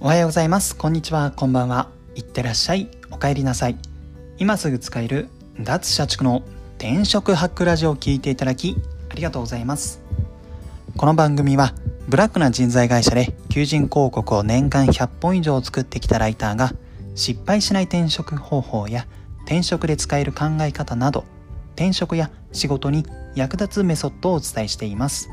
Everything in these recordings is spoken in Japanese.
おはようございます。こんにちは。こんばんは。いってらっしゃい。お帰りなさい。今すぐ使える脱社畜の転職ハックラジオを聞いていただきありがとうございます。この番組はブラックな人材会社で求人広告を年間100本以上作ってきたライターが失敗しない転職方法や転職で使える考え方など転職や仕事に役立つメソッドをお伝えしています。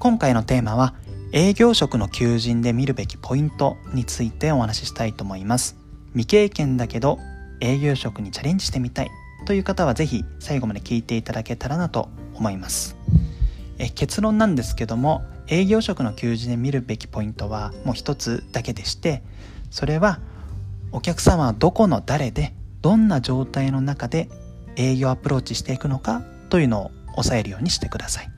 今回のテーマは営業職の求人で見るべきポイントについてお話ししたいと思います。未経験だけど営業職にチャレンジしてみたいという方はぜひ最後まで聞いていただけたらなと思います。え結論なんですけども営業職の求人で見るべきポイントはもう一つだけでしてそれはお客様はどこの誰でどんな状態の中で営業アプローチしていくのかというのを抑えるようにしてください。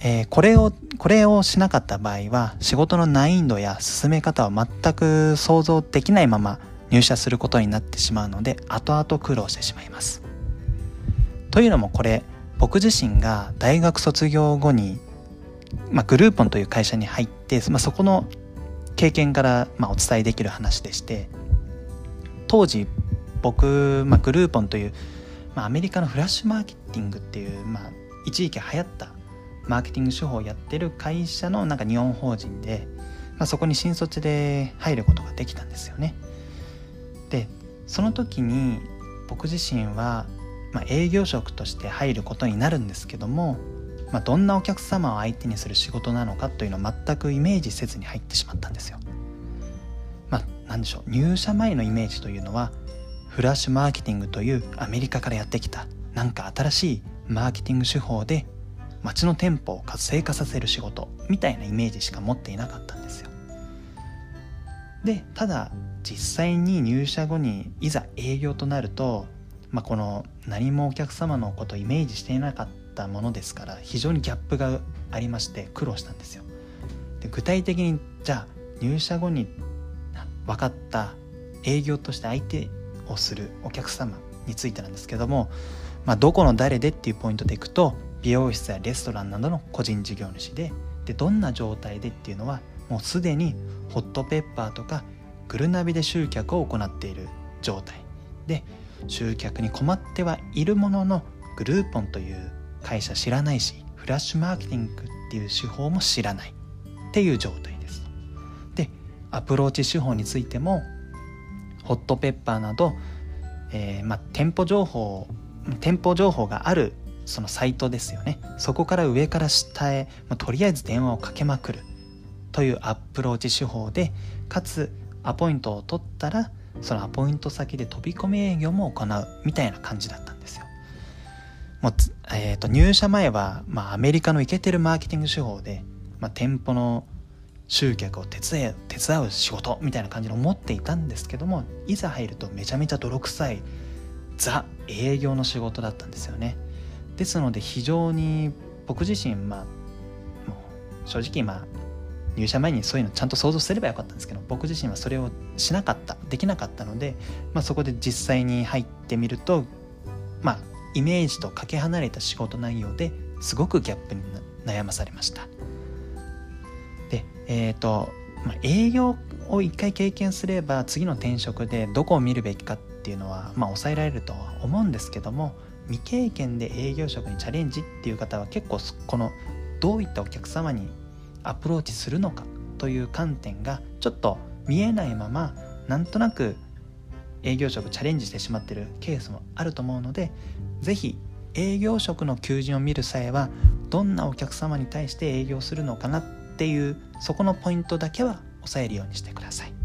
えー、これを、これをしなかった場合は仕事の難易度や進め方を全く想像できないまま入社することになってしまうので後々苦労してしまいます。というのもこれ僕自身が大学卒業後に、まあ、グルーポンという会社に入って、まあ、そこの経験から、まあ、お伝えできる話でして当時僕、まあ、グルーポンという、まあ、アメリカのフラッシュマーケティングっていう、まあ、一時期流行ったマーケティング手法をやってる会社のなんか日本法人で、まあ、そこに新卒で入ることができたんですよね。でその時に僕自身は、まあ、営業職として入ることになるんですけども、まあ、どんなお客様を相手にする仕事なのかというのを全くイメージせずに入ってしまったんですよ。まあ何でしょう入社前のイメージというのはフラッシュマーケティングというアメリカからやってきたなんか新しいマーケティング手法で町の店舗を活性化させる仕事みたいなイメージしか持っていなかったんですよ。でただ実際に入社後にいざ営業となると、まあ、この何もお客様のことをイメージしていなかったものですから非常にギャップがありまして苦労したんですよ。で具体的にじゃあ入社後に分かった営業として相手をするお客様についてなんですけども、まあ、どこの誰でっていうポイントでいくと美容室やレストランなどの個人事業主ででどんな状態でっていうのはもうすでにホットペッパーとかグルナビで集客を行っている状態。で集客に困ってはいるもののグルーポンという会社知らないしフラッシュマーケティングっていう手法も知らない。っていう状態です。でアプローチ手法についてもホットペッパーなど、えー、まあ、店舗情報店舗情報があるそのサイトですよね。そこから上から下へ、まあ、とりあえず電話をかけまくる。というアプローチ手法でかつアポイントを取ったらそのアポイント先で飛び込み営業も行うみたいな感じだったんですよ。もう、えーと、入社前は、まあ、アメリカのイケてるマーケティング手法で、まあ、店舗の集客を手伝う手伝う仕事みたいな感じに思っていたんですけどもいざ入るとめちゃめちゃ泥臭いザ営業の仕事だったんですよね。ですので非常に僕自身まあもう正直まあ入社前にそういうのちゃんと想像すればよかったんですけど僕自身はそれをしなかったできなかったので、まあ、そこで実際に入ってみるとまあイメージとかけ離れた仕事内容ですごくギャップに悩まされました。でえっ、ー、と、まあ、営業を一回経験すれば次の転職でどこを見るべきかっていうのは、まあ、抑えられるとは思うんですけども未経験で営業職にチャレンジっていう方は結構このどういったお客様にアプローチするのかという観点がちょっと見えないままなんとなく営業職チャレンジしてしまってるケースもあると思うので是非営業職の求人を見る際はどんなお客様に対して営業するのかなっていうそこのポイントだけは押さえるようにしてください。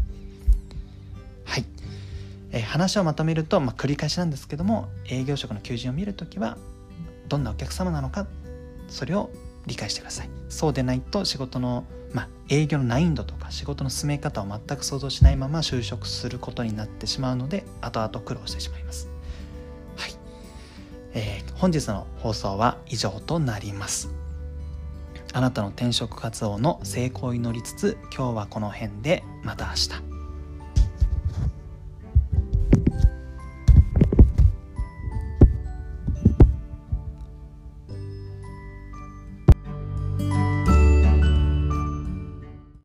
え話をまとめると、まあ、繰り返しなんですけども営業職の求人を見るときはどんなお客様なのかそれを理解してください。そうでないと仕事の、まあ、営業の難易度とか仕事の進め方を全く想像しないまま就職することになってしまうので後々苦労してしまいます。はい、えー、本日の放送は以上となります。あなたの転職活動の成功を祈りつつ今日はこの辺でまた明日。